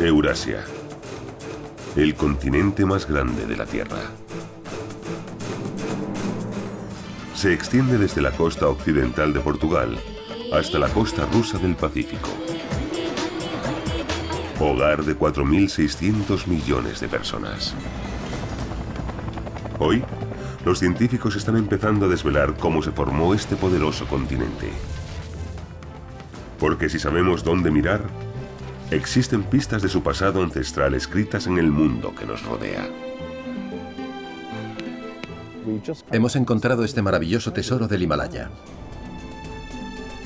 Eurasia, el continente más grande de la Tierra. Se extiende desde la costa occidental de Portugal hasta la costa rusa del Pacífico. Hogar de 4.600 millones de personas. Hoy, los científicos están empezando a desvelar cómo se formó este poderoso continente. Porque si sabemos dónde mirar, existen pistas de su pasado ancestral escritas en el mundo que nos rodea. Hemos encontrado este maravilloso tesoro del Himalaya.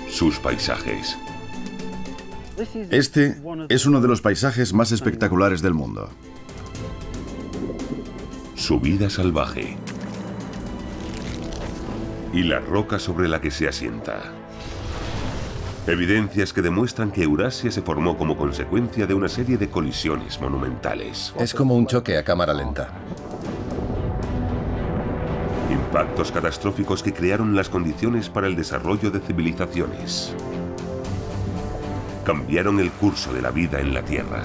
Sus paisajes. Este es uno de los paisajes más espectaculares del mundo. Su vida salvaje. Y la roca sobre la que se asienta. Evidencias que demuestran que Eurasia se formó como consecuencia de una serie de colisiones monumentales. Es como un choque a cámara lenta. Impactos catastróficos que crearon las condiciones para el desarrollo de civilizaciones. Cambiaron el curso de la vida en la Tierra.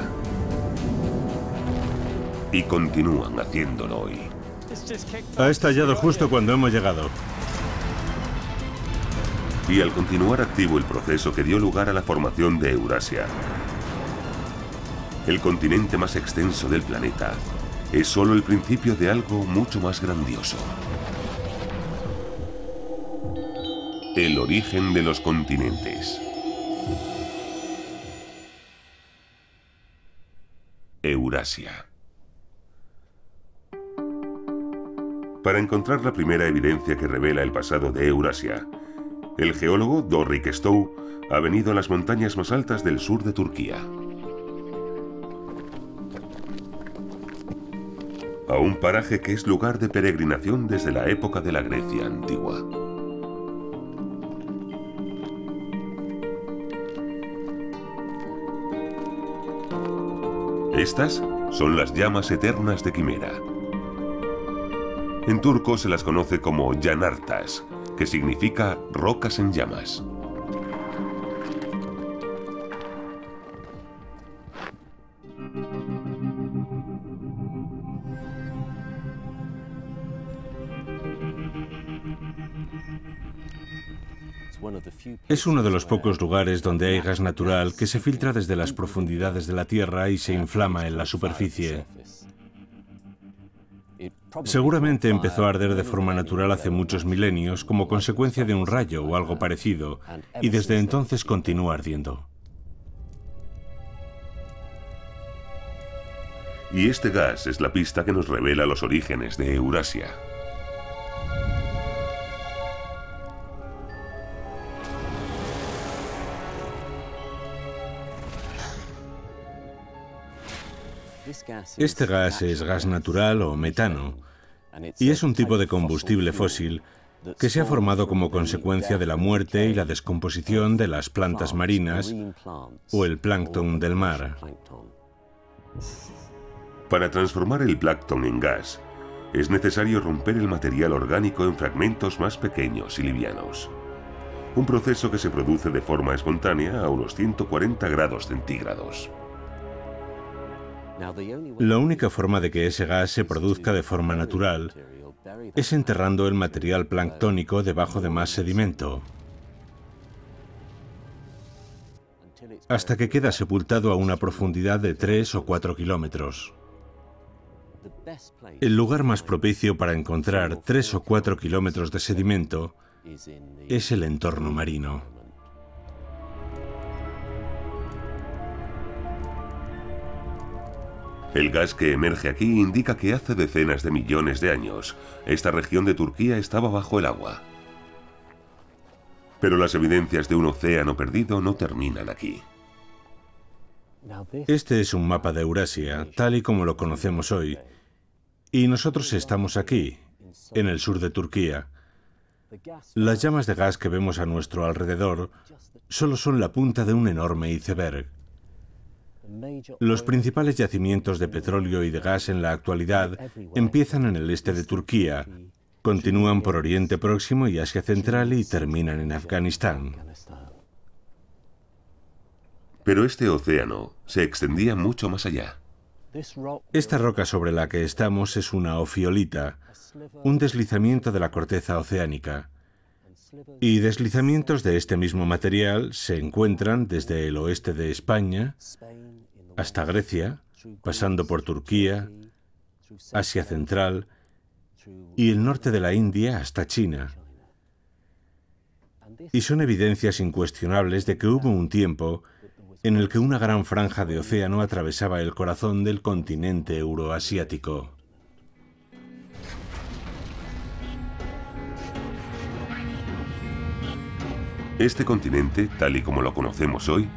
Y continúan haciéndolo hoy. Ha estallado justo cuando hemos llegado. Y al continuar activo el proceso que dio lugar a la formación de Eurasia, el continente más extenso del planeta, es solo el principio de algo mucho más grandioso. El origen de los continentes. Eurasia. Para encontrar la primera evidencia que revela el pasado de Eurasia, el geólogo Dorrik Stowe ha venido a las montañas más altas del sur de Turquía. A un paraje que es lugar de peregrinación desde la época de la Grecia antigua. Estas son las llamas eternas de Quimera. En turco se las conoce como yanartas, que significa rocas en llamas. Es uno de los pocos lugares donde hay gas natural que se filtra desde las profundidades de la Tierra y se inflama en la superficie. Seguramente empezó a arder de forma natural hace muchos milenios como consecuencia de un rayo o algo parecido, y desde entonces continúa ardiendo. Y este gas es la pista que nos revela los orígenes de Eurasia. Este gas es gas natural o metano y es un tipo de combustible fósil que se ha formado como consecuencia de la muerte y la descomposición de las plantas marinas o el plancton del mar. Para transformar el plancton en gas, es necesario romper el material orgánico en fragmentos más pequeños y livianos. Un proceso que se produce de forma espontánea a unos 140 grados centígrados. La única forma de que ese gas se produzca de forma natural es enterrando el material planctónico debajo de más sedimento, hasta que queda sepultado a una profundidad de 3 o 4 kilómetros. El lugar más propicio para encontrar 3 o 4 kilómetros de sedimento es el entorno marino. El gas que emerge aquí indica que hace decenas de millones de años esta región de Turquía estaba bajo el agua. Pero las evidencias de un océano perdido no terminan aquí. Este es un mapa de Eurasia, tal y como lo conocemos hoy, y nosotros estamos aquí, en el sur de Turquía. Las llamas de gas que vemos a nuestro alrededor solo son la punta de un enorme iceberg. Los principales yacimientos de petróleo y de gas en la actualidad empiezan en el este de Turquía, continúan por Oriente Próximo y Asia Central y terminan en Afganistán. Pero este océano se extendía mucho más allá. Esta roca sobre la que estamos es una ofiolita, un deslizamiento de la corteza oceánica. Y deslizamientos de este mismo material se encuentran desde el oeste de España hasta Grecia, pasando por Turquía, Asia Central y el norte de la India hasta China. Y son evidencias incuestionables de que hubo un tiempo en el que una gran franja de océano atravesaba el corazón del continente euroasiático. Este continente, tal y como lo conocemos hoy,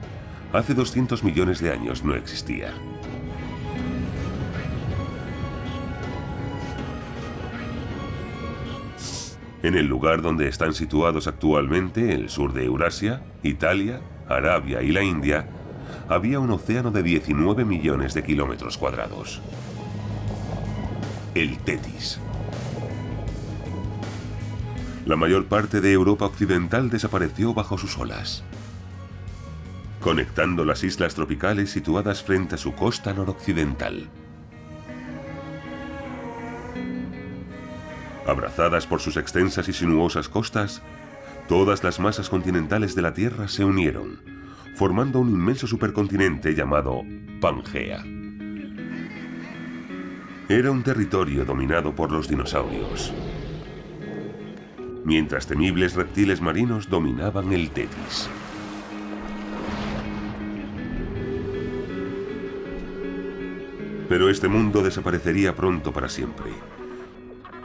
hace 200 millones de años no existía. En el lugar donde están situados actualmente el sur de Eurasia, Italia, Arabia y la India, había un océano de 19 millones de kilómetros cuadrados. El Tetis. La mayor parte de Europa occidental desapareció bajo sus olas, conectando las islas tropicales situadas frente a su costa noroccidental. Abrazadas por sus extensas y sinuosas costas, todas las masas continentales de la Tierra se unieron, formando un inmenso supercontinente llamado Pangea. Era un territorio dominado por los dinosaurios, mientras temibles reptiles marinos dominaban el Tetis. Pero este mundo desaparecería pronto para siempre,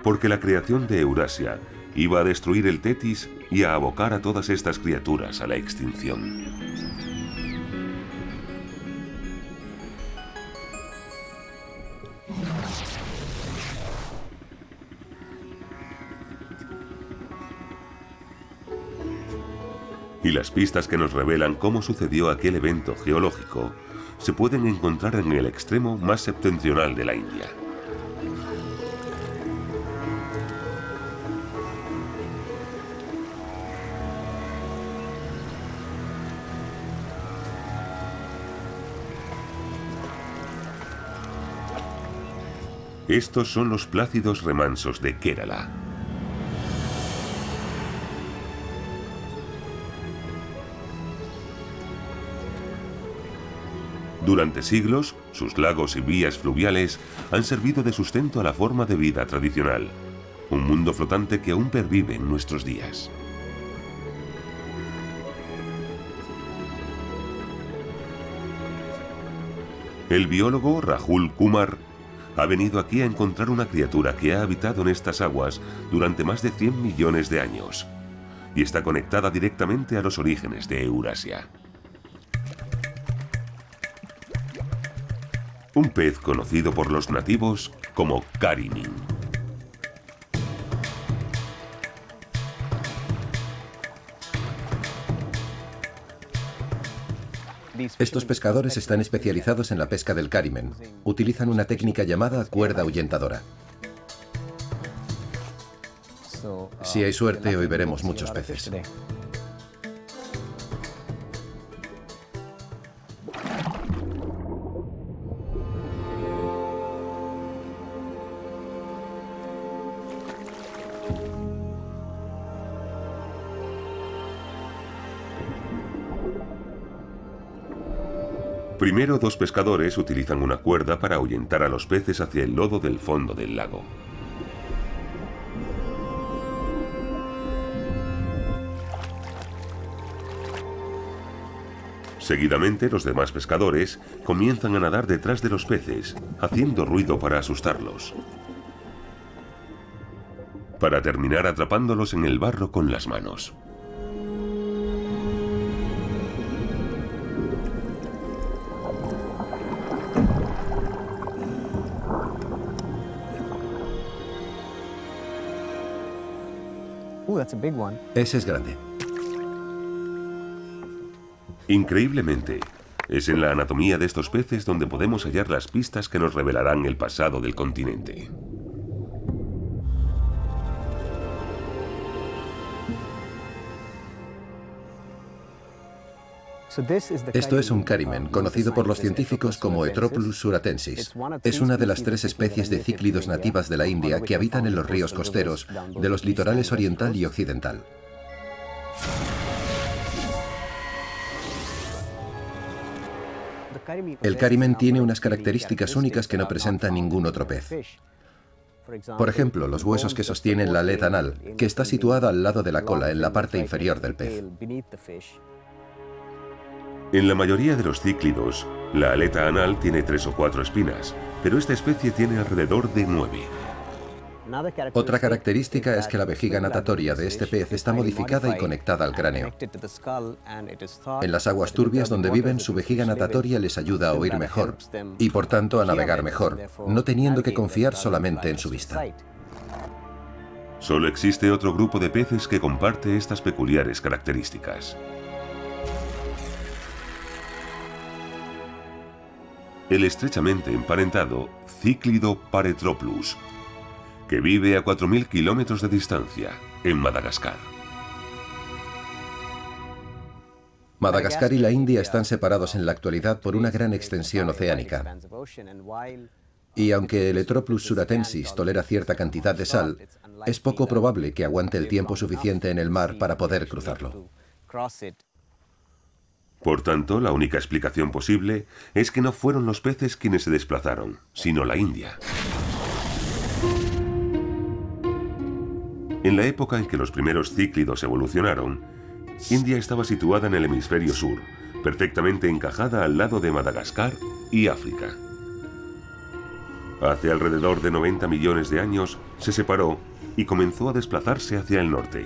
porque la creación de Eurasia iba a destruir el Tetis y a abocar a todas estas criaturas a la extinción. y las pistas que nos revelan cómo sucedió aquel evento geológico se pueden encontrar en el extremo más septentrional de la India. Estos son los plácidos remansos de Kerala. Durante siglos, sus lagos y vías fluviales han servido de sustento a la forma de vida tradicional, un mundo flotante que aún pervive en nuestros días. El biólogo Rahul Kumar ha venido aquí a encontrar una criatura que ha habitado en estas aguas durante más de 100 millones de años y está conectada directamente a los orígenes de Eurasia. Un pez conocido por los nativos como carimin. Estos pescadores están especializados en la pesca del carimen. Utilizan una técnica llamada cuerda ahuyentadora. Si hay suerte, hoy veremos muchos peces. Primero, dos pescadores utilizan una cuerda para ahuyentar a los peces hacia el lodo del fondo del lago. Seguidamente, los demás pescadores comienzan a nadar detrás de los peces, haciendo ruido para asustarlos, para terminar atrapándolos en el barro con las manos. Ese es grande. Increíblemente, es en la anatomía de estos peces donde podemos hallar las pistas que nos revelarán el pasado del continente. Esto es un carimen, conocido por los científicos como Etroplus suratensis. Es una de las tres especies de cíclidos nativas de la India que habitan en los ríos costeros de los litorales oriental y occidental. El carimen tiene unas características únicas que no presenta ningún otro pez. Por ejemplo, los huesos que sostienen la aleta anal, que está situada al lado de la cola, en la parte inferior del pez. En la mayoría de los cíclidos, la aleta anal tiene tres o cuatro espinas, pero esta especie tiene alrededor de nueve. Otra característica es que la vejiga natatoria de este pez está modificada y conectada al cráneo. En las aguas turbias donde viven, su vejiga natatoria les ayuda a oír mejor y por tanto a navegar mejor, no teniendo que confiar solamente en su vista. Solo existe otro grupo de peces que comparte estas peculiares características. El estrechamente emparentado Cíclido paretroplus, que vive a 4.000 kilómetros de distancia, en Madagascar. Madagascar y la India están separados en la actualidad por una gran extensión oceánica. Y aunque el Etroplus suratensis tolera cierta cantidad de sal, es poco probable que aguante el tiempo suficiente en el mar para poder cruzarlo. Por tanto, la única explicación posible es que no fueron los peces quienes se desplazaron, sino la India. En la época en que los primeros cíclidos evolucionaron, India estaba situada en el hemisferio sur, perfectamente encajada al lado de Madagascar y África. Hace alrededor de 90 millones de años se separó y comenzó a desplazarse hacia el norte.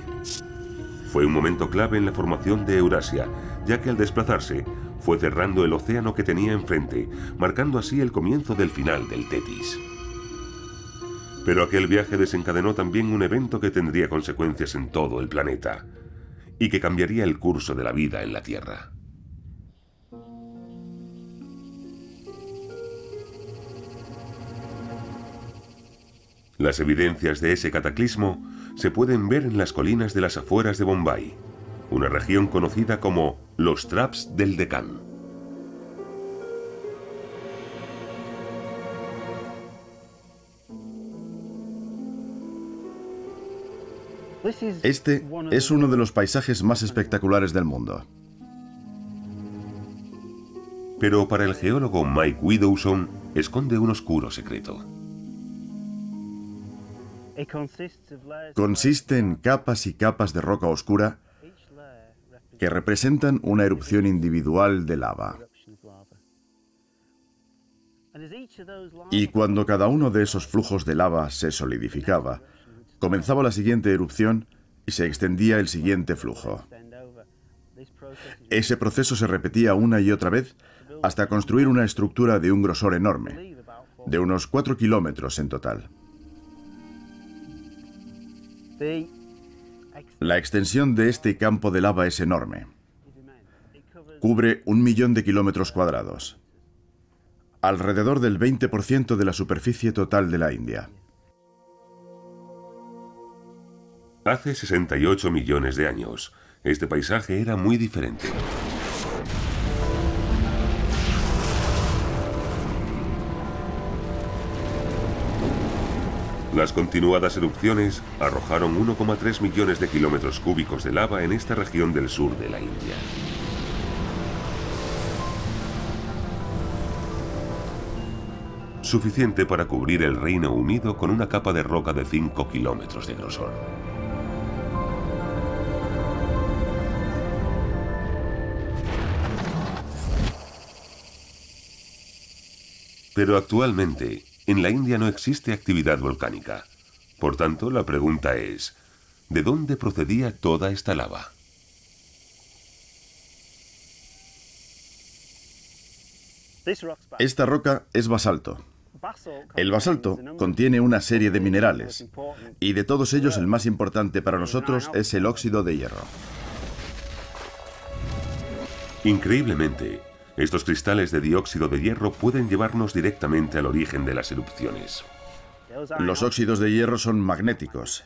Fue un momento clave en la formación de Eurasia, ya que al desplazarse fue cerrando el océano que tenía enfrente, marcando así el comienzo del final del Tetis. Pero aquel viaje desencadenó también un evento que tendría consecuencias en todo el planeta y que cambiaría el curso de la vida en la Tierra. Las evidencias de ese cataclismo se pueden ver en las colinas de las afueras de Bombay, una región conocida como los Traps del Deccan. Este es uno de los paisajes más espectaculares del mundo. Pero para el geólogo Mike Widowson esconde un oscuro secreto. Consiste en capas y capas de roca oscura que representan una erupción individual de lava. Y cuando cada uno de esos flujos de lava se solidificaba, comenzaba la siguiente erupción y se extendía el siguiente flujo. Ese proceso se repetía una y otra vez hasta construir una estructura de un grosor enorme, de unos 4 kilómetros en total. La extensión de este campo de lava es enorme. Cubre un millón de kilómetros cuadrados, alrededor del 20% de la superficie total de la India. Hace 68 millones de años, este paisaje era muy diferente. Las continuadas erupciones arrojaron 1,3 millones de kilómetros cúbicos de lava en esta región del sur de la India. Suficiente para cubrir el Reino Unido con una capa de roca de 5 kilómetros de grosor. Pero actualmente, en la India no existe actividad volcánica. Por tanto, la pregunta es, ¿de dónde procedía toda esta lava? Esta roca es basalto. El basalto contiene una serie de minerales y de todos ellos el más importante para nosotros es el óxido de hierro. Increíblemente, estos cristales de dióxido de hierro pueden llevarnos directamente al origen de las erupciones. Los óxidos de hierro son magnéticos.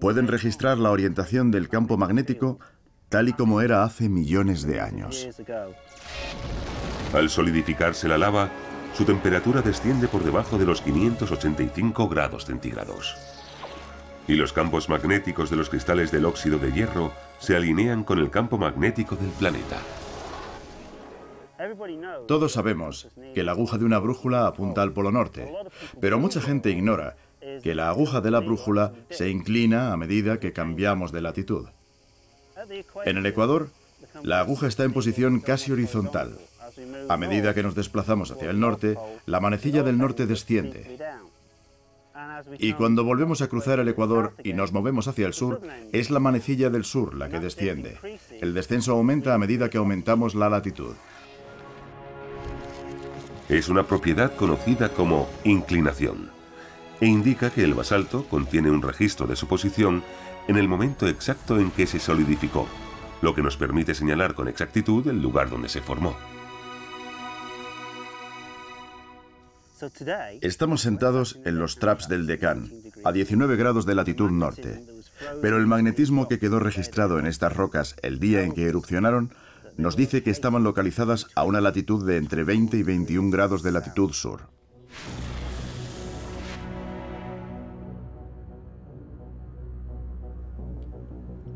Pueden registrar la orientación del campo magnético tal y como era hace millones de años. Al solidificarse la lava, su temperatura desciende por debajo de los 585 grados centígrados. Y los campos magnéticos de los cristales del óxido de hierro se alinean con el campo magnético del planeta. Todos sabemos que la aguja de una brújula apunta al polo norte, pero mucha gente ignora que la aguja de la brújula se inclina a medida que cambiamos de latitud. En el Ecuador, la aguja está en posición casi horizontal. A medida que nos desplazamos hacia el norte, la manecilla del norte desciende. Y cuando volvemos a cruzar el Ecuador y nos movemos hacia el sur, es la manecilla del sur la que desciende. El descenso aumenta a medida que aumentamos la latitud. Es una propiedad conocida como inclinación e indica que el basalto contiene un registro de su posición en el momento exacto en que se solidificó, lo que nos permite señalar con exactitud el lugar donde se formó. Estamos sentados en los traps del Deccan, a 19 grados de latitud norte, pero el magnetismo que quedó registrado en estas rocas el día en que erupcionaron nos dice que estaban localizadas a una latitud de entre 20 y 21 grados de latitud sur.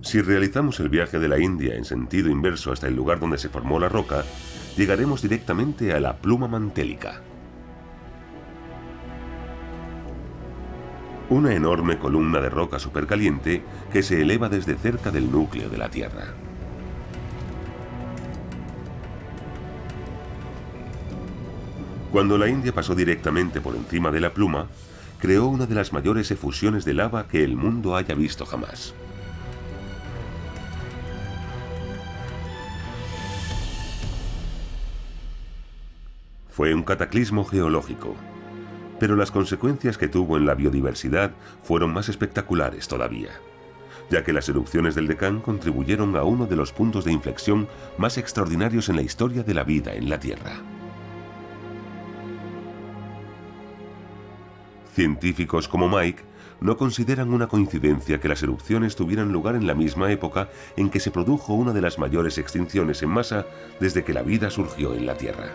Si realizamos el viaje de la India en sentido inverso hasta el lugar donde se formó la roca, llegaremos directamente a la pluma mantélica. Una enorme columna de roca supercaliente que se eleva desde cerca del núcleo de la Tierra. Cuando la India pasó directamente por encima de la pluma, creó una de las mayores efusiones de lava que el mundo haya visto jamás. Fue un cataclismo geológico, pero las consecuencias que tuvo en la biodiversidad fueron más espectaculares todavía, ya que las erupciones del Deccan contribuyeron a uno de los puntos de inflexión más extraordinarios en la historia de la vida en la Tierra. Científicos como Mike no consideran una coincidencia que las erupciones tuvieran lugar en la misma época en que se produjo una de las mayores extinciones en masa desde que la vida surgió en la Tierra.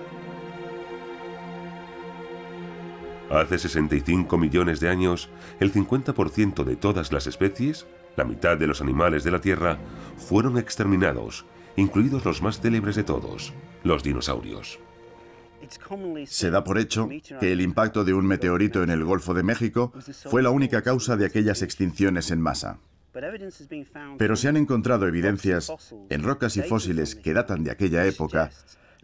Hace 65 millones de años, el 50% de todas las especies, la mitad de los animales de la Tierra, fueron exterminados, incluidos los más célebres de todos, los dinosaurios. Se da por hecho que el impacto de un meteorito en el Golfo de México fue la única causa de aquellas extinciones en masa. Pero se han encontrado evidencias en rocas y fósiles que datan de aquella época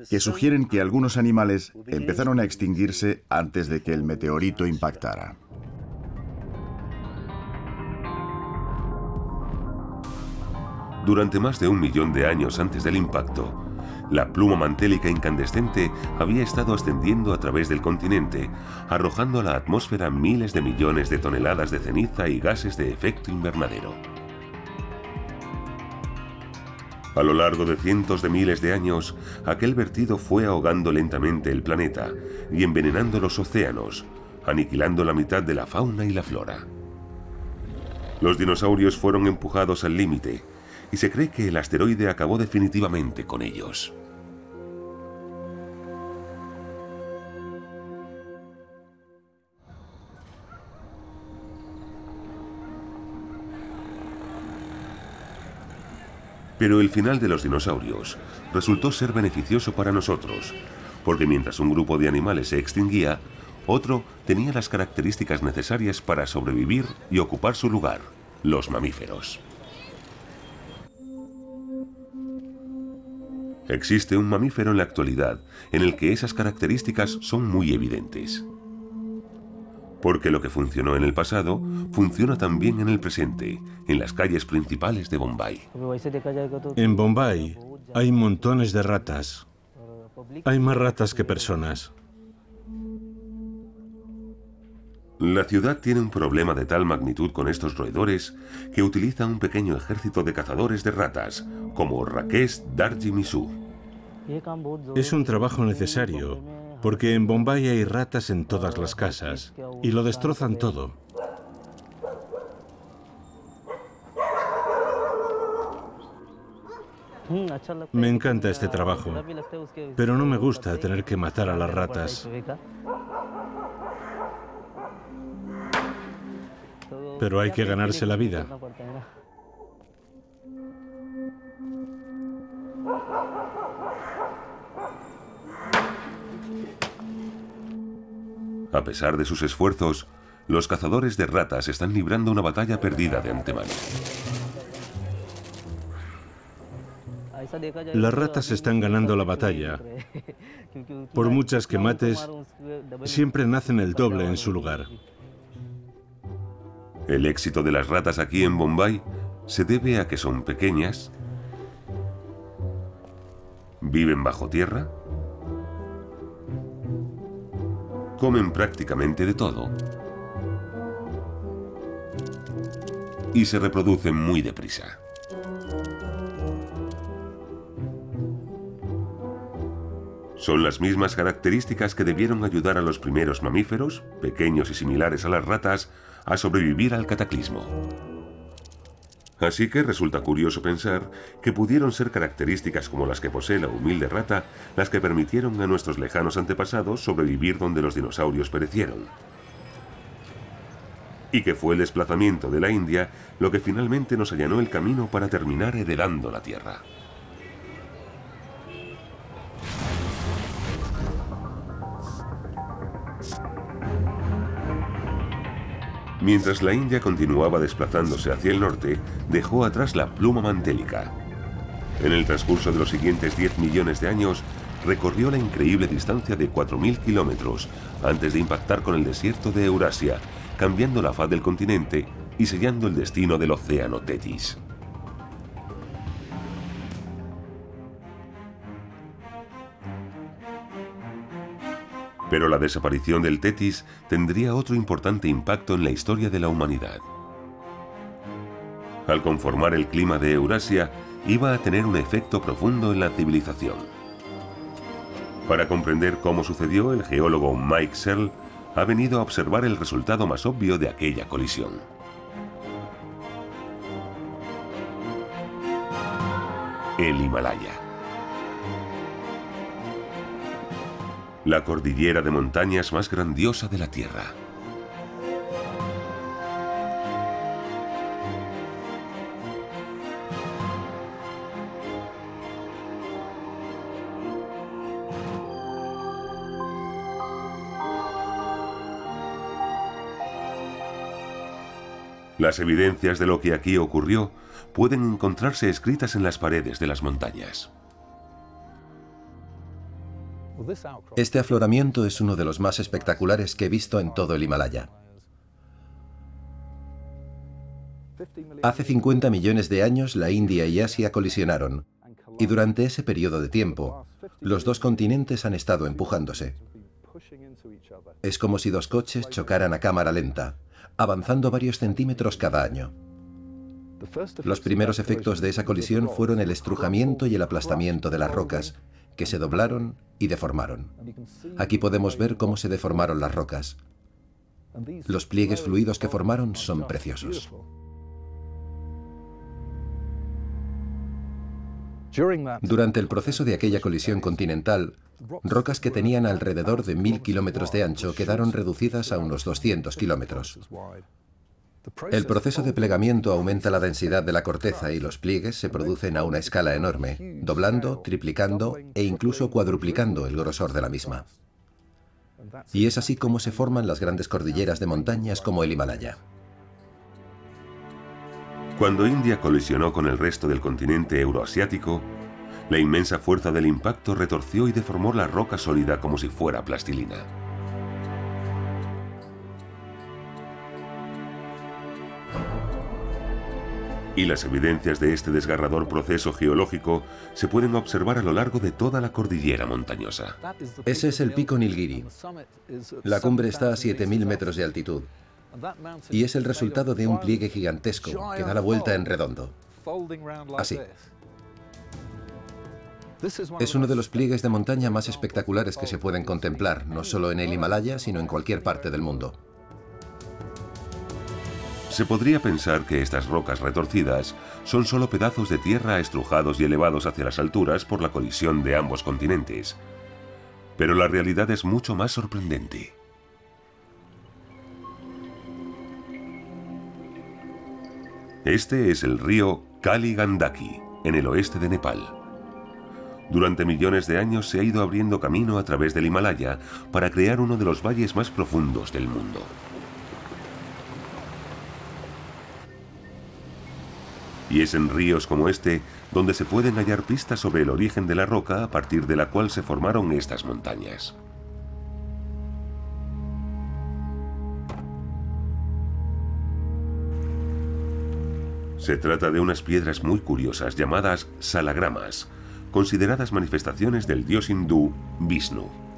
que sugieren que algunos animales empezaron a extinguirse antes de que el meteorito impactara. Durante más de un millón de años antes del impacto, la pluma mantélica incandescente había estado ascendiendo a través del continente, arrojando a la atmósfera miles de millones de toneladas de ceniza y gases de efecto invernadero. A lo largo de cientos de miles de años, aquel vertido fue ahogando lentamente el planeta y envenenando los océanos, aniquilando la mitad de la fauna y la flora. Los dinosaurios fueron empujados al límite y se cree que el asteroide acabó definitivamente con ellos. Pero el final de los dinosaurios resultó ser beneficioso para nosotros, porque mientras un grupo de animales se extinguía, otro tenía las características necesarias para sobrevivir y ocupar su lugar, los mamíferos. Existe un mamífero en la actualidad en el que esas características son muy evidentes porque lo que funcionó en el pasado funciona también en el presente, en las calles principales de Bombay. En Bombay hay montones de ratas. Hay más ratas que personas. La ciudad tiene un problema de tal magnitud con estos roedores que utiliza un pequeño ejército de cazadores de ratas, como Rakesh Darji Misu. Es un trabajo necesario, porque en Bombay hay ratas en todas las casas y lo destrozan todo. Me encanta este trabajo, pero no me gusta tener que matar a las ratas. Pero hay que ganarse la vida. A pesar de sus esfuerzos, los cazadores de ratas están librando una batalla perdida de antemano. Las ratas están ganando la batalla. Por muchas que mates, siempre nacen el doble en su lugar. El éxito de las ratas aquí en Bombay se debe a que son pequeñas, viven bajo tierra, comen prácticamente de todo y se reproducen muy deprisa. Son las mismas características que debieron ayudar a los primeros mamíferos, pequeños y similares a las ratas, a sobrevivir al cataclismo. Así que resulta curioso pensar que pudieron ser características como las que posee la humilde rata las que permitieron a nuestros lejanos antepasados sobrevivir donde los dinosaurios perecieron. Y que fue el desplazamiento de la India lo que finalmente nos allanó el camino para terminar heredando la Tierra. Mientras la India continuaba desplazándose hacia el norte, dejó atrás la pluma mantélica. En el transcurso de los siguientes 10 millones de años, recorrió la increíble distancia de 4.000 kilómetros antes de impactar con el desierto de Eurasia, cambiando la faz del continente y sellando el destino del océano Tetis. Pero la desaparición del Tetis tendría otro importante impacto en la historia de la humanidad. Al conformar el clima de Eurasia, iba a tener un efecto profundo en la civilización. Para comprender cómo sucedió, el geólogo Mike Searle ha venido a observar el resultado más obvio de aquella colisión. El Himalaya. La cordillera de montañas más grandiosa de la Tierra. Las evidencias de lo que aquí ocurrió pueden encontrarse escritas en las paredes de las montañas. Este afloramiento es uno de los más espectaculares que he visto en todo el Himalaya. Hace 50 millones de años la India y Asia colisionaron, y durante ese periodo de tiempo, los dos continentes han estado empujándose. Es como si dos coches chocaran a cámara lenta, avanzando varios centímetros cada año. Los primeros efectos de esa colisión fueron el estrujamiento y el aplastamiento de las rocas, que se doblaron y deformaron. Aquí podemos ver cómo se deformaron las rocas. Los pliegues fluidos que formaron son preciosos. Durante el proceso de aquella colisión continental, rocas que tenían alrededor de mil kilómetros de ancho quedaron reducidas a unos 200 kilómetros. El proceso de plegamiento aumenta la densidad de la corteza y los pliegues se producen a una escala enorme, doblando, triplicando e incluso cuadruplicando el grosor de la misma. Y es así como se forman las grandes cordilleras de montañas como el Himalaya. Cuando India colisionó con el resto del continente euroasiático, la inmensa fuerza del impacto retorció y deformó la roca sólida como si fuera plastilina. Y las evidencias de este desgarrador proceso geológico se pueden observar a lo largo de toda la cordillera montañosa. Ese es el pico Nilgiri. La cumbre está a 7.000 metros de altitud y es el resultado de un pliegue gigantesco que da la vuelta en redondo. Así. Es uno de los pliegues de montaña más espectaculares que se pueden contemplar, no solo en el Himalaya, sino en cualquier parte del mundo. Se podría pensar que estas rocas retorcidas son solo pedazos de tierra estrujados y elevados hacia las alturas por la colisión de ambos continentes. Pero la realidad es mucho más sorprendente. Este es el río Kali Gandaki, en el oeste de Nepal. Durante millones de años se ha ido abriendo camino a través del Himalaya para crear uno de los valles más profundos del mundo. Y es en ríos como este donde se pueden hallar pistas sobre el origen de la roca a partir de la cual se formaron estas montañas. Se trata de unas piedras muy curiosas llamadas salagramas, consideradas manifestaciones del dios hindú Vishnu.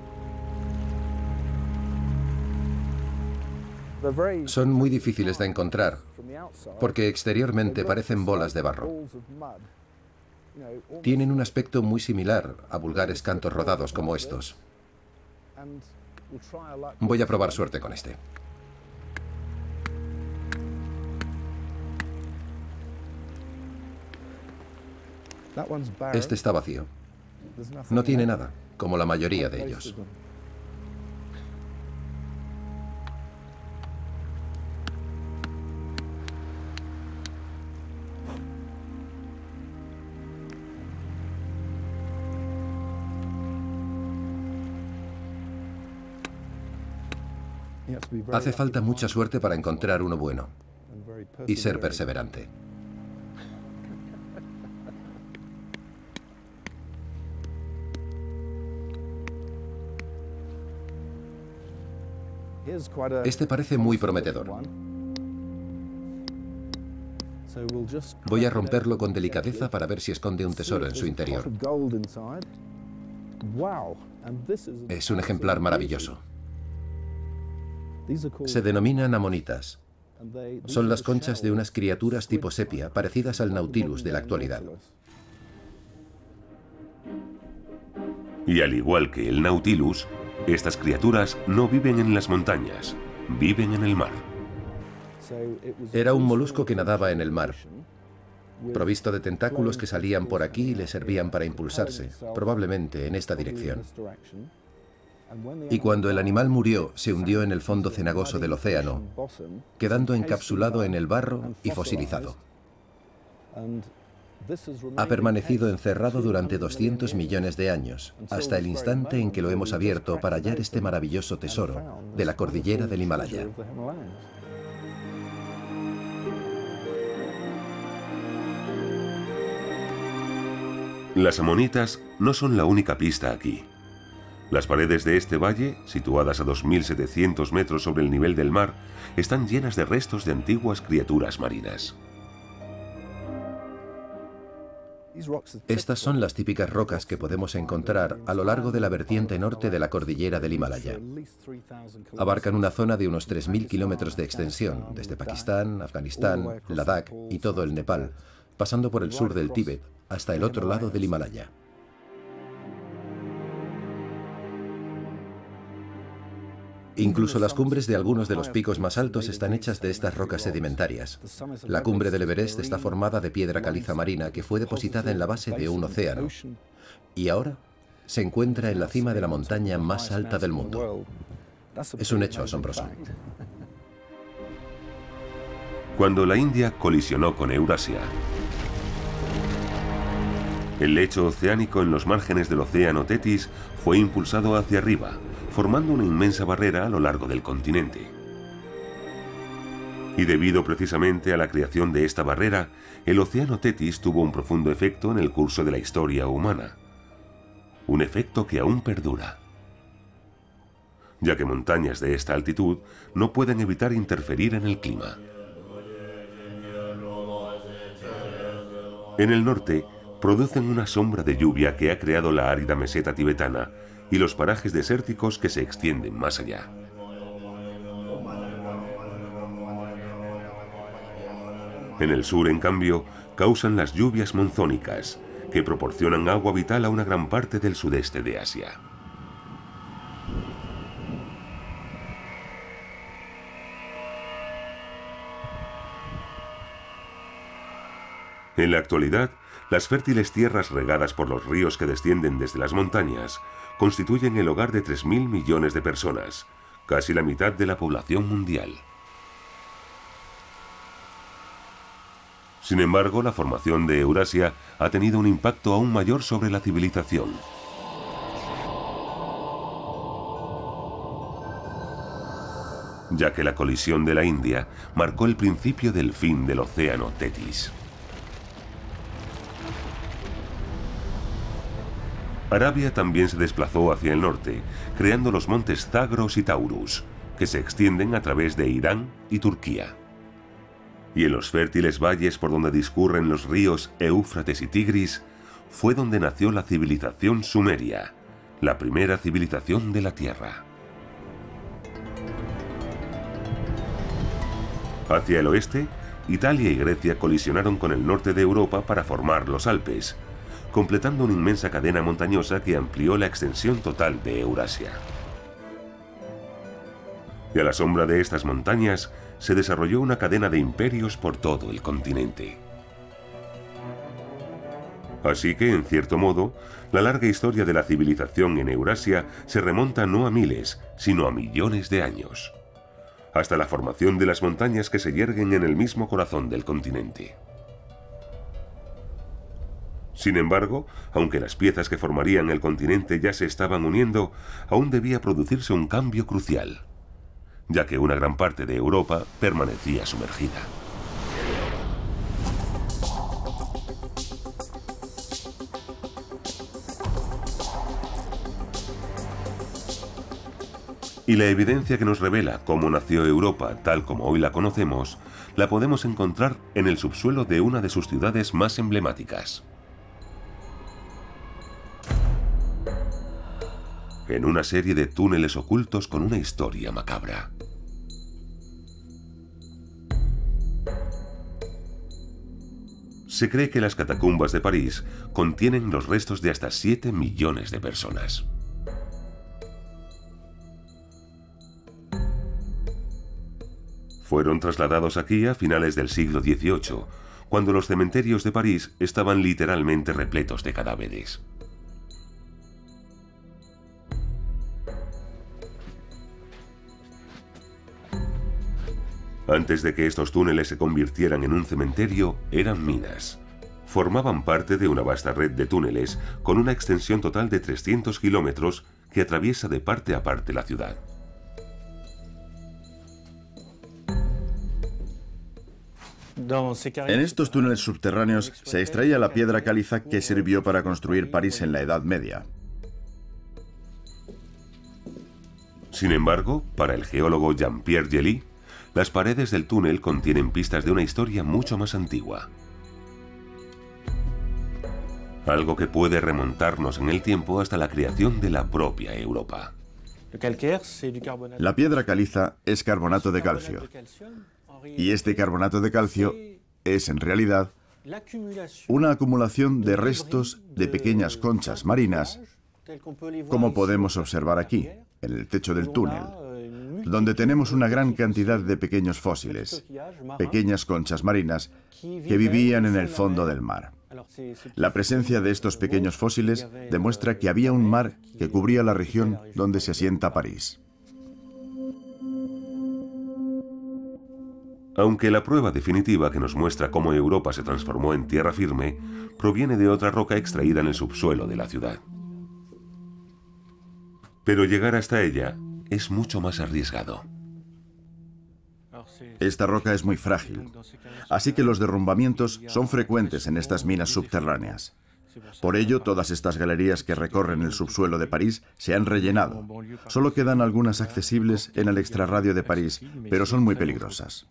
Son muy difíciles de encontrar porque exteriormente parecen bolas de barro. Tienen un aspecto muy similar a vulgares cantos rodados como estos. Voy a probar suerte con este. Este está vacío. No tiene nada, como la mayoría de ellos. Hace falta mucha suerte para encontrar uno bueno y ser perseverante. Este parece muy prometedor. Voy a romperlo con delicadeza para ver si esconde un tesoro en su interior. Es un ejemplar maravilloso. Se denominan amonitas. Son las conchas de unas criaturas tipo sepia, parecidas al Nautilus de la actualidad. Y al igual que el Nautilus, estas criaturas no viven en las montañas, viven en el mar. Era un molusco que nadaba en el mar, provisto de tentáculos que salían por aquí y le servían para impulsarse, probablemente en esta dirección. Y cuando el animal murió, se hundió en el fondo cenagoso del océano, quedando encapsulado en el barro y fosilizado. Ha permanecido encerrado durante 200 millones de años, hasta el instante en que lo hemos abierto para hallar este maravilloso tesoro de la cordillera del Himalaya. Las amonitas no son la única pista aquí. Las paredes de este valle, situadas a 2.700 metros sobre el nivel del mar, están llenas de restos de antiguas criaturas marinas. Estas son las típicas rocas que podemos encontrar a lo largo de la vertiente norte de la cordillera del Himalaya. Abarcan una zona de unos 3.000 kilómetros de extensión, desde Pakistán, Afganistán, Ladakh y todo el Nepal, pasando por el sur del Tíbet hasta el otro lado del Himalaya. Incluso las cumbres de algunos de los picos más altos están hechas de estas rocas sedimentarias. La cumbre del Everest está formada de piedra caliza marina que fue depositada en la base de un océano. Y ahora se encuentra en la cima de la montaña más alta del mundo. Es un hecho asombroso. Cuando la India colisionó con Eurasia, el lecho oceánico en los márgenes del océano Tetis fue impulsado hacia arriba, formando una inmensa barrera a lo largo del continente. Y debido precisamente a la creación de esta barrera, el océano Tetis tuvo un profundo efecto en el curso de la historia humana. Un efecto que aún perdura. Ya que montañas de esta altitud no pueden evitar interferir en el clima. En el norte, producen una sombra de lluvia que ha creado la árida meseta tibetana y los parajes desérticos que se extienden más allá. En el sur, en cambio, causan las lluvias monzónicas, que proporcionan agua vital a una gran parte del sudeste de Asia. En la actualidad, las fértiles tierras regadas por los ríos que descienden desde las montañas constituyen el hogar de 3.000 millones de personas, casi la mitad de la población mundial. Sin embargo, la formación de Eurasia ha tenido un impacto aún mayor sobre la civilización. ya que la colisión de la India marcó el principio del fin del océano Tetis. Arabia también se desplazó hacia el norte, creando los montes Zagros y Taurus, que se extienden a través de Irán y Turquía. Y en los fértiles valles por donde discurren los ríos Éufrates y Tigris, fue donde nació la civilización sumeria, la primera civilización de la Tierra. Hacia el oeste, Italia y Grecia colisionaron con el norte de Europa para formar los Alpes, completando una inmensa cadena montañosa que amplió la extensión total de Eurasia. Y a la sombra de estas montañas se desarrolló una cadena de imperios por todo el continente. Así que, en cierto modo, la larga historia de la civilización en Eurasia se remonta no a miles, sino a millones de años hasta la formación de las montañas que se yerguen en el mismo corazón del continente. Sin embargo, aunque las piezas que formarían el continente ya se estaban uniendo, aún debía producirse un cambio crucial, ya que una gran parte de Europa permanecía sumergida. Y la evidencia que nos revela cómo nació Europa tal como hoy la conocemos, la podemos encontrar en el subsuelo de una de sus ciudades más emblemáticas. En una serie de túneles ocultos con una historia macabra. Se cree que las catacumbas de París contienen los restos de hasta 7 millones de personas. Fueron trasladados aquí a finales del siglo XVIII, cuando los cementerios de París estaban literalmente repletos de cadáveres. Antes de que estos túneles se convirtieran en un cementerio, eran minas. Formaban parte de una vasta red de túneles con una extensión total de 300 kilómetros que atraviesa de parte a parte la ciudad. En estos túneles subterráneos se extraía la piedra caliza que sirvió para construir París en la Edad Media. Sin embargo, para el geólogo Jean-Pierre Gelly, las paredes del túnel contienen pistas de una historia mucho más antigua. Algo que puede remontarnos en el tiempo hasta la creación de la propia Europa. La piedra caliza es carbonato de calcio. Y este carbonato de calcio es en realidad una acumulación de restos de pequeñas conchas marinas, como podemos observar aquí, en el techo del túnel, donde tenemos una gran cantidad de pequeños fósiles, pequeñas conchas marinas que vivían en el fondo del mar. La presencia de estos pequeños fósiles demuestra que había un mar que cubría la región donde se asienta París. Aunque la prueba definitiva que nos muestra cómo Europa se transformó en tierra firme proviene de otra roca extraída en el subsuelo de la ciudad. Pero llegar hasta ella es mucho más arriesgado. Esta roca es muy frágil, así que los derrumbamientos son frecuentes en estas minas subterráneas. Por ello, todas estas galerías que recorren el subsuelo de París se han rellenado. Solo quedan algunas accesibles en el extrarradio de París, pero son muy peligrosas.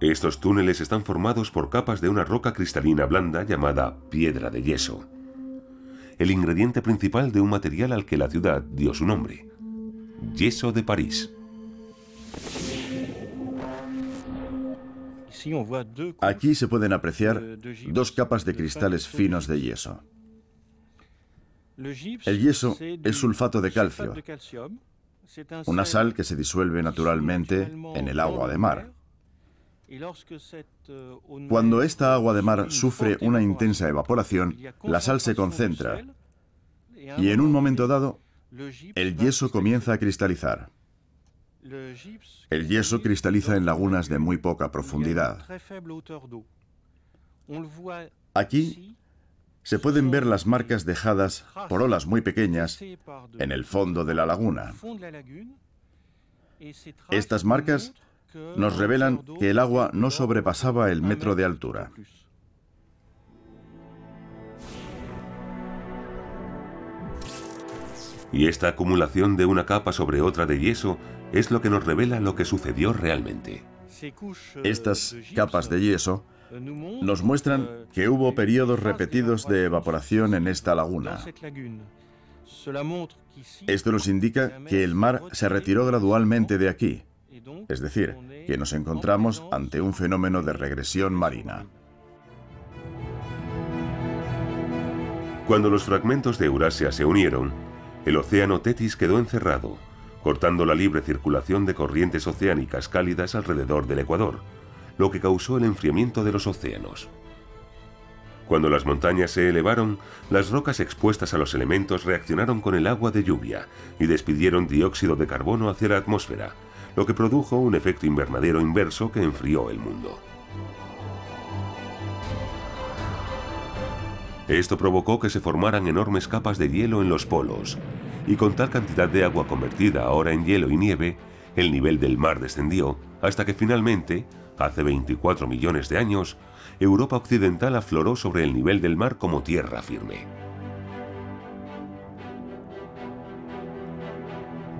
Estos túneles están formados por capas de una roca cristalina blanda llamada piedra de yeso, el ingrediente principal de un material al que la ciudad dio su nombre, yeso de París. Aquí se pueden apreciar dos capas de cristales finos de yeso. El yeso es sulfato de calcio una sal que se disuelve naturalmente en el agua de mar. Cuando esta agua de mar sufre una intensa evaporación, la sal se concentra y en un momento dado el yeso comienza a cristalizar. El yeso cristaliza en lagunas de muy poca profundidad. Aquí se pueden ver las marcas dejadas por olas muy pequeñas en el fondo de la laguna. Estas marcas nos revelan que el agua no sobrepasaba el metro de altura. Y esta acumulación de una capa sobre otra de yeso es lo que nos revela lo que sucedió realmente. Estas capas de yeso nos muestran que hubo periodos repetidos de evaporación en esta laguna. Esto nos indica que el mar se retiró gradualmente de aquí, es decir, que nos encontramos ante un fenómeno de regresión marina. Cuando los fragmentos de Eurasia se unieron, el océano Tetis quedó encerrado, cortando la libre circulación de corrientes oceánicas cálidas alrededor del Ecuador, lo que causó el enfriamiento de los océanos. Cuando las montañas se elevaron, las rocas expuestas a los elementos reaccionaron con el agua de lluvia y despidieron dióxido de carbono hacia la atmósfera, lo que produjo un efecto invernadero inverso que enfrió el mundo. Esto provocó que se formaran enormes capas de hielo en los polos, y con tal cantidad de agua convertida ahora en hielo y nieve, el nivel del mar descendió hasta que finalmente, hace 24 millones de años, Europa occidental afloró sobre el nivel del mar como tierra firme.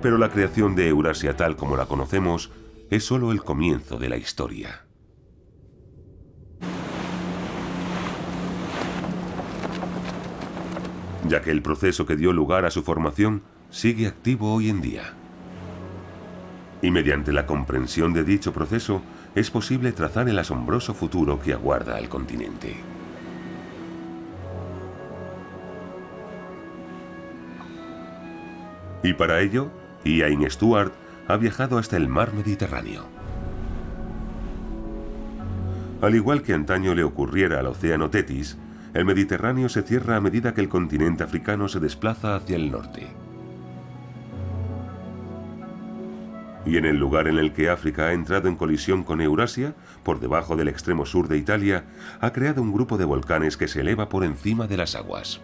Pero la creación de Eurasia tal como la conocemos es solo el comienzo de la historia. ya que el proceso que dio lugar a su formación sigue activo hoy en día. Y mediante la comprensión de dicho proceso es posible trazar el asombroso futuro que aguarda al continente. Y para ello, Ian Stewart ha viajado hasta el mar Mediterráneo. Al igual que antaño le ocurriera al océano Tetis, el Mediterráneo se cierra a medida que el continente africano se desplaza hacia el norte. Y en el lugar en el que África ha entrado en colisión con Eurasia, por debajo del extremo sur de Italia, ha creado un grupo de volcanes que se eleva por encima de las aguas.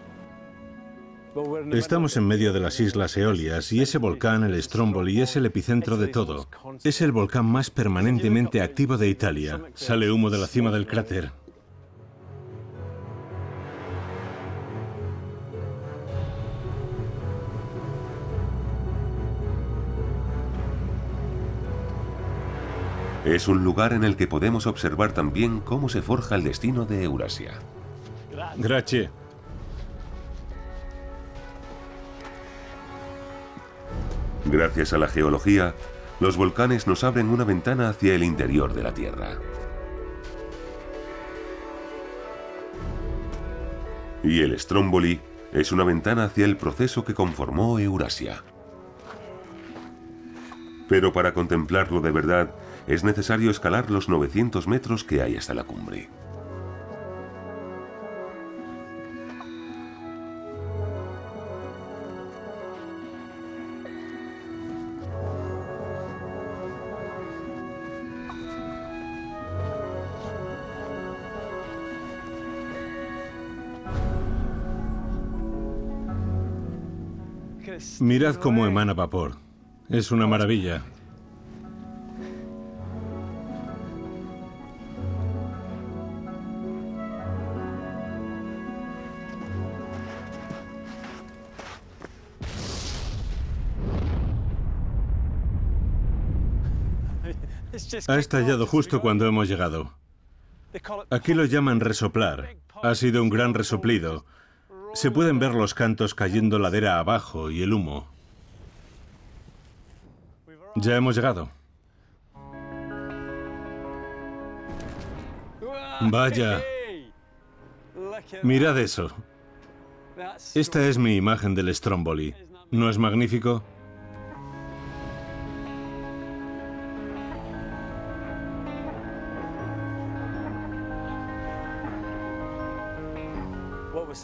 Estamos en medio de las Islas Eolias y ese volcán, el Stromboli, es el epicentro de todo. Es el volcán más permanentemente activo de Italia. Sale humo de la cima del cráter. Es un lugar en el que podemos observar también cómo se forja el destino de Eurasia. Gracias. Gracias a la geología, los volcanes nos abren una ventana hacia el interior de la Tierra. Y el Stromboli es una ventana hacia el proceso que conformó Eurasia. Pero para contemplarlo de verdad, es necesario escalar los 900 metros que hay hasta la cumbre. Mirad cómo emana vapor. Es una maravilla. Ha estallado justo cuando hemos llegado. Aquí lo llaman resoplar. Ha sido un gran resoplido. Se pueden ver los cantos cayendo ladera abajo y el humo. Ya hemos llegado. Vaya. Mirad eso. Esta es mi imagen del Stromboli. ¿No es magnífico?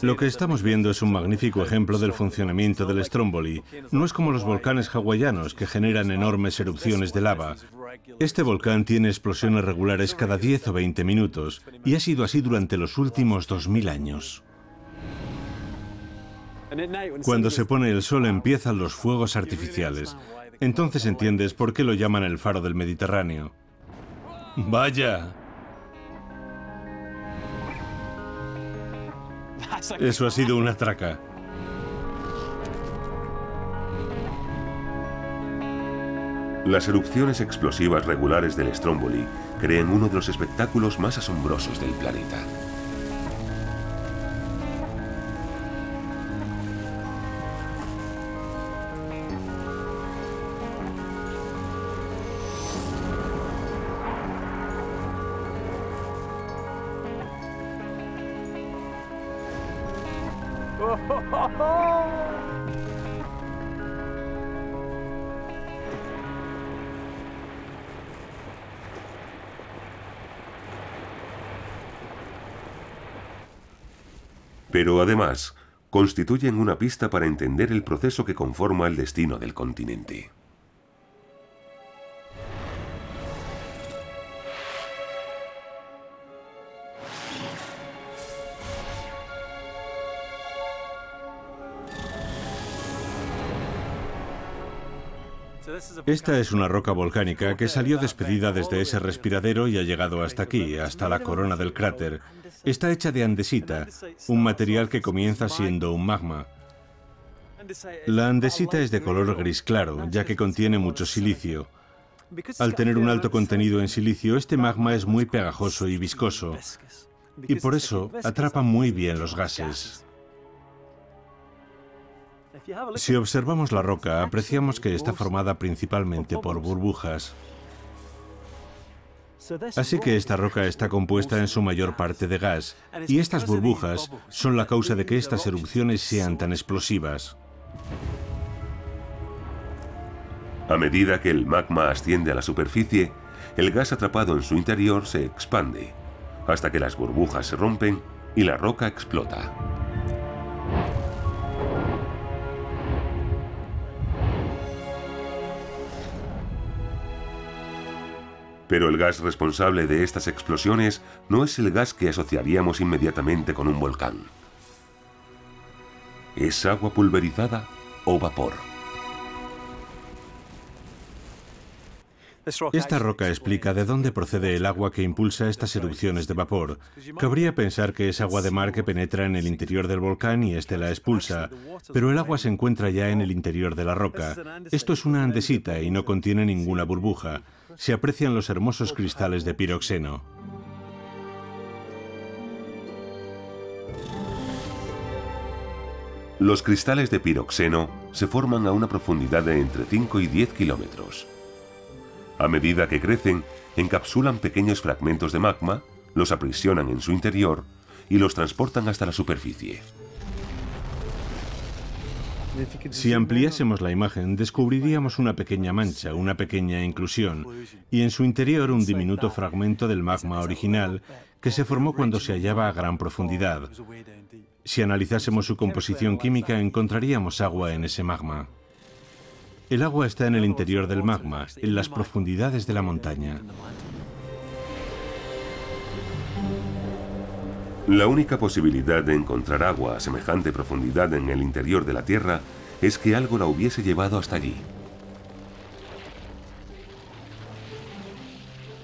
Lo que estamos viendo es un magnífico ejemplo del funcionamiento del Stromboli. No es como los volcanes hawaianos que generan enormes erupciones de lava. Este volcán tiene explosiones regulares cada 10 o 20 minutos y ha sido así durante los últimos 2000 años. Cuando se pone el sol empiezan los fuegos artificiales. Entonces entiendes por qué lo llaman el faro del Mediterráneo. Vaya. Eso ha sido una traca. Las erupciones explosivas regulares del Stromboli crean uno de los espectáculos más asombrosos del planeta. Pero además, constituyen una pista para entender el proceso que conforma el destino del continente. Esta es una roca volcánica que salió despedida desde ese respiradero y ha llegado hasta aquí, hasta la corona del cráter. Está hecha de andesita, un material que comienza siendo un magma. La andesita es de color gris claro, ya que contiene mucho silicio. Al tener un alto contenido en silicio, este magma es muy pegajoso y viscoso, y por eso atrapa muy bien los gases. Si observamos la roca, apreciamos que está formada principalmente por burbujas. Así que esta roca está compuesta en su mayor parte de gas, y estas burbujas son la causa de que estas erupciones sean tan explosivas. A medida que el magma asciende a la superficie, el gas atrapado en su interior se expande, hasta que las burbujas se rompen y la roca explota. Pero el gas responsable de estas explosiones no es el gas que asociaríamos inmediatamente con un volcán. Es agua pulverizada o vapor. Esta roca explica de dónde procede el agua que impulsa estas erupciones de vapor. Cabría pensar que es agua de mar que penetra en el interior del volcán y éste la expulsa, pero el agua se encuentra ya en el interior de la roca. Esto es una andesita y no contiene ninguna burbuja se aprecian los hermosos cristales de piroxeno. Los cristales de piroxeno se forman a una profundidad de entre 5 y 10 kilómetros. A medida que crecen, encapsulan pequeños fragmentos de magma, los aprisionan en su interior y los transportan hasta la superficie. Si ampliásemos la imagen, descubriríamos una pequeña mancha, una pequeña inclusión, y en su interior un diminuto fragmento del magma original que se formó cuando se hallaba a gran profundidad. Si analizásemos su composición química, encontraríamos agua en ese magma. El agua está en el interior del magma, en las profundidades de la montaña. La única posibilidad de encontrar agua a semejante profundidad en el interior de la Tierra es que algo la hubiese llevado hasta allí.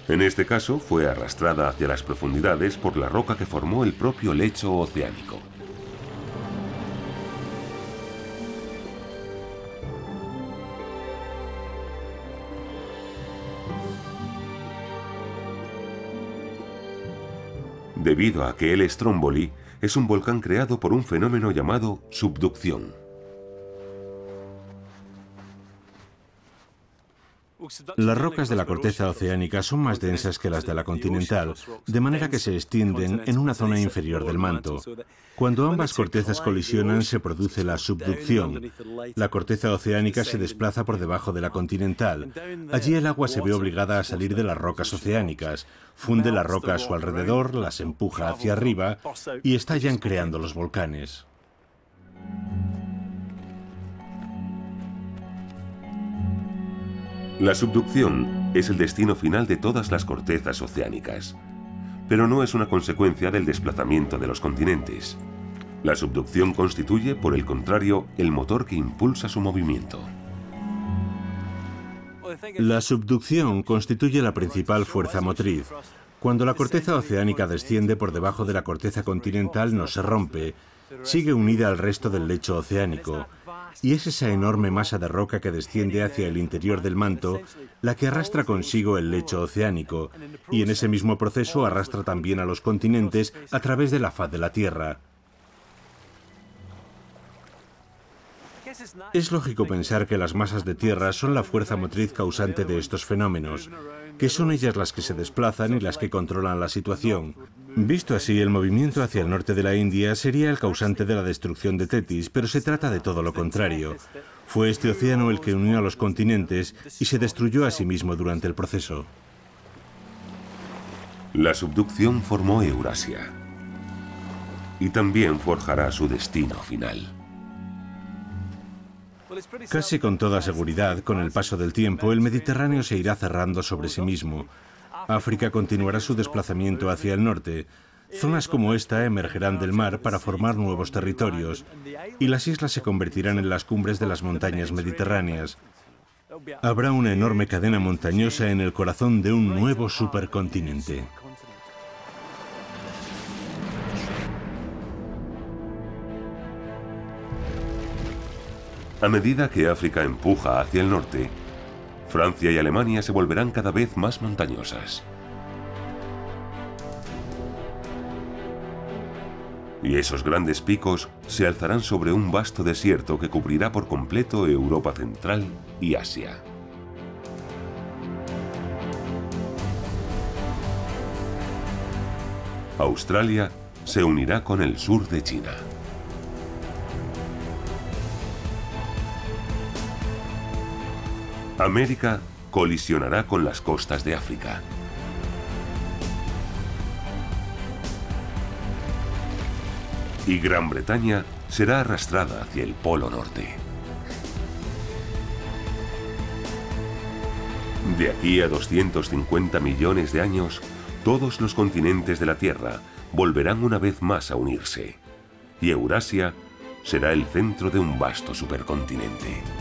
En este caso fue arrastrada hacia las profundidades por la roca que formó el propio lecho oceánico. Debido a que el Stromboli es un volcán creado por un fenómeno llamado subducción. Las rocas de la corteza oceánica son más densas que las de la continental, de manera que se extienden en una zona inferior del manto. Cuando ambas cortezas colisionan se produce la subducción. La corteza oceánica se desplaza por debajo de la continental. Allí el agua se ve obligada a salir de las rocas oceánicas, funde la roca a su alrededor, las empuja hacia arriba y estallan creando los volcanes. La subducción es el destino final de todas las cortezas oceánicas, pero no es una consecuencia del desplazamiento de los continentes. La subducción constituye, por el contrario, el motor que impulsa su movimiento. La subducción constituye la principal fuerza motriz. Cuando la corteza oceánica desciende por debajo de la corteza continental no se rompe, sigue unida al resto del lecho oceánico y es esa enorme masa de roca que desciende hacia el interior del manto la que arrastra consigo el lecho oceánico, y en ese mismo proceso arrastra también a los continentes a través de la faz de la Tierra. Es lógico pensar que las masas de tierra son la fuerza motriz causante de estos fenómenos, que son ellas las que se desplazan y las que controlan la situación. Visto así, el movimiento hacia el norte de la India sería el causante de la destrucción de Tetis, pero se trata de todo lo contrario. Fue este océano el que unió a los continentes y se destruyó a sí mismo durante el proceso. La subducción formó Eurasia y también forjará su destino final. Casi con toda seguridad, con el paso del tiempo, el Mediterráneo se irá cerrando sobre sí mismo. África continuará su desplazamiento hacia el norte. Zonas como esta emergerán del mar para formar nuevos territorios y las islas se convertirán en las cumbres de las montañas mediterráneas. Habrá una enorme cadena montañosa en el corazón de un nuevo supercontinente. A medida que África empuja hacia el norte, Francia y Alemania se volverán cada vez más montañosas. Y esos grandes picos se alzarán sobre un vasto desierto que cubrirá por completo Europa Central y Asia. Australia se unirá con el sur de China. América colisionará con las costas de África. Y Gran Bretaña será arrastrada hacia el Polo Norte. De aquí a 250 millones de años, todos los continentes de la Tierra volverán una vez más a unirse. Y Eurasia será el centro de un vasto supercontinente.